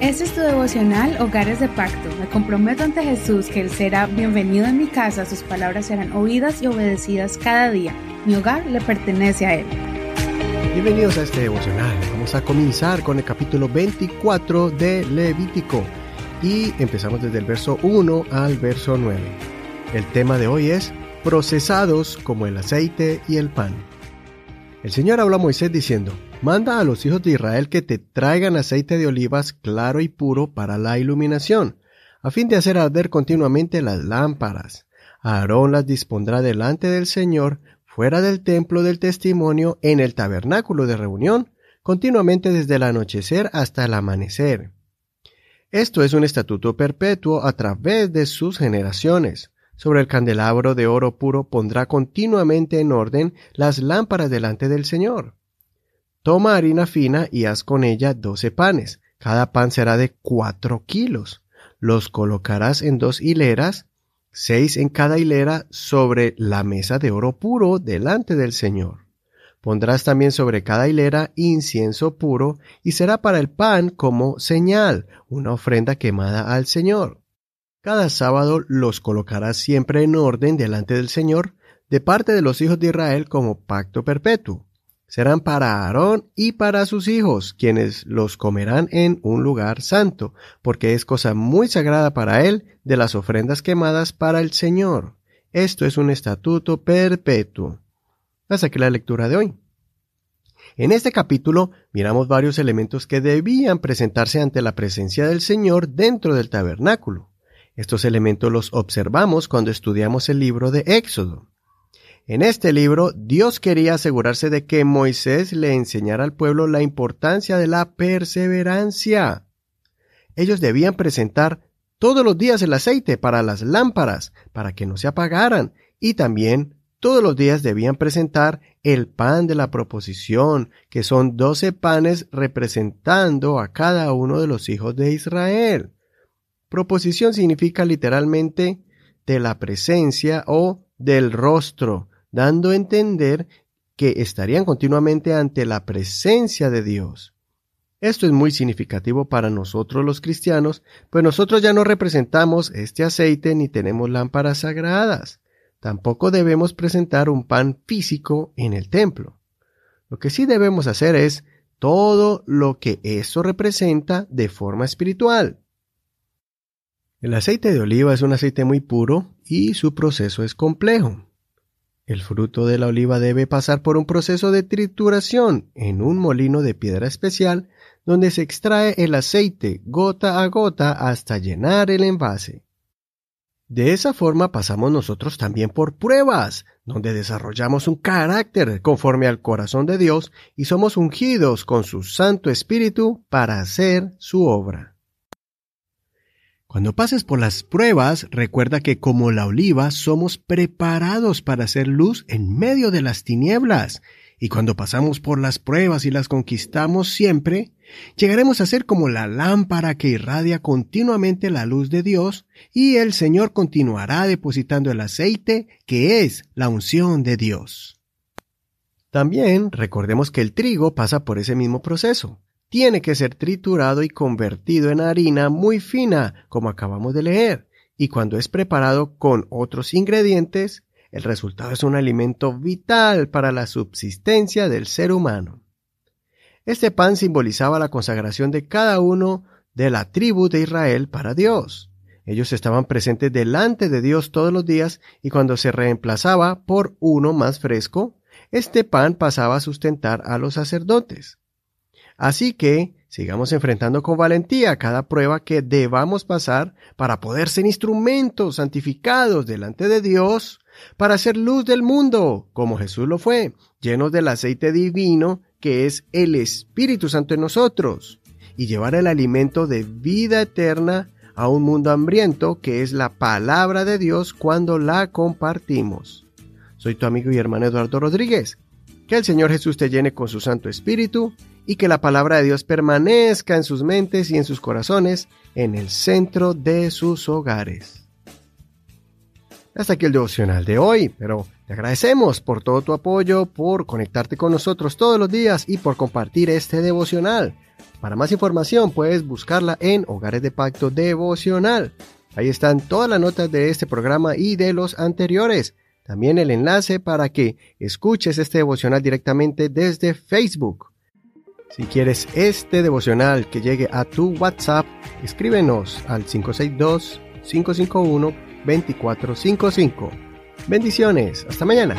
Este es tu devocional Hogares de Pacto. Me comprometo ante Jesús que Él será bienvenido en mi casa, sus palabras serán oídas y obedecidas cada día. Mi hogar le pertenece a Él. Bienvenidos a este devocional. Vamos a comenzar con el capítulo 24 de Levítico y empezamos desde el verso 1 al verso 9. El tema de hoy es procesados como el aceite y el pan. El Señor habla a Moisés diciendo, Manda a los hijos de Israel que te traigan aceite de olivas claro y puro para la iluminación, a fin de hacer arder continuamente las lámparas. Aarón las dispondrá delante del Señor, fuera del templo del testimonio, en el tabernáculo de reunión, continuamente desde el anochecer hasta el amanecer. Esto es un estatuto perpetuo a través de sus generaciones. Sobre el candelabro de oro puro pondrá continuamente en orden las lámparas delante del Señor. Toma harina fina y haz con ella doce panes. Cada pan será de cuatro kilos. Los colocarás en dos hileras, seis en cada hilera, sobre la mesa de oro puro delante del Señor. Pondrás también sobre cada hilera incienso puro, y será para el pan como señal, una ofrenda quemada al Señor. Cada sábado los colocarás siempre en orden delante del Señor, de parte de los hijos de Israel como pacto perpetuo serán para Aarón y para sus hijos, quienes los comerán en un lugar santo, porque es cosa muy sagrada para él de las ofrendas quemadas para el Señor. Esto es un estatuto perpetuo. Hasta aquí la lectura de hoy. En este capítulo miramos varios elementos que debían presentarse ante la presencia del Señor dentro del tabernáculo. Estos elementos los observamos cuando estudiamos el libro de Éxodo. En este libro, Dios quería asegurarse de que Moisés le enseñara al pueblo la importancia de la perseverancia. Ellos debían presentar todos los días el aceite para las lámparas, para que no se apagaran, y también todos los días debían presentar el pan de la proposición, que son doce panes representando a cada uno de los hijos de Israel. Proposición significa literalmente de la presencia o del rostro, dando a entender que estarían continuamente ante la presencia de Dios. Esto es muy significativo para nosotros los cristianos, pues nosotros ya no representamos este aceite ni tenemos lámparas sagradas. Tampoco debemos presentar un pan físico en el templo. Lo que sí debemos hacer es todo lo que eso representa de forma espiritual. El aceite de oliva es un aceite muy puro y su proceso es complejo. El fruto de la oliva debe pasar por un proceso de trituración en un molino de piedra especial donde se extrae el aceite gota a gota hasta llenar el envase. De esa forma pasamos nosotros también por pruebas, donde desarrollamos un carácter conforme al corazón de Dios y somos ungidos con su Santo Espíritu para hacer su obra. Cuando pases por las pruebas, recuerda que como la oliva somos preparados para hacer luz en medio de las tinieblas. Y cuando pasamos por las pruebas y las conquistamos siempre, llegaremos a ser como la lámpara que irradia continuamente la luz de Dios, y el Señor continuará depositando el aceite, que es la unción de Dios. También recordemos que el trigo pasa por ese mismo proceso tiene que ser triturado y convertido en harina muy fina, como acabamos de leer, y cuando es preparado con otros ingredientes, el resultado es un alimento vital para la subsistencia del ser humano. Este pan simbolizaba la consagración de cada uno de la tribu de Israel para Dios. Ellos estaban presentes delante de Dios todos los días y cuando se reemplazaba por uno más fresco, este pan pasaba a sustentar a los sacerdotes. Así que sigamos enfrentando con valentía cada prueba que debamos pasar para poder ser instrumentos santificados delante de Dios, para ser luz del mundo, como Jesús lo fue, llenos del aceite divino que es el Espíritu Santo en nosotros, y llevar el alimento de vida eterna a un mundo hambriento que es la palabra de Dios cuando la compartimos. Soy tu amigo y hermano Eduardo Rodríguez. Que el Señor Jesús te llene con su Santo Espíritu y que la palabra de Dios permanezca en sus mentes y en sus corazones, en el centro de sus hogares. Hasta aquí el devocional de hoy, pero te agradecemos por todo tu apoyo, por conectarte con nosotros todos los días y por compartir este devocional. Para más información puedes buscarla en Hogares de Pacto Devocional. Ahí están todas las notas de este programa y de los anteriores. También el enlace para que escuches este devocional directamente desde Facebook. Si quieres este devocional que llegue a tu WhatsApp, escríbenos al 562-551-2455. Bendiciones, hasta mañana.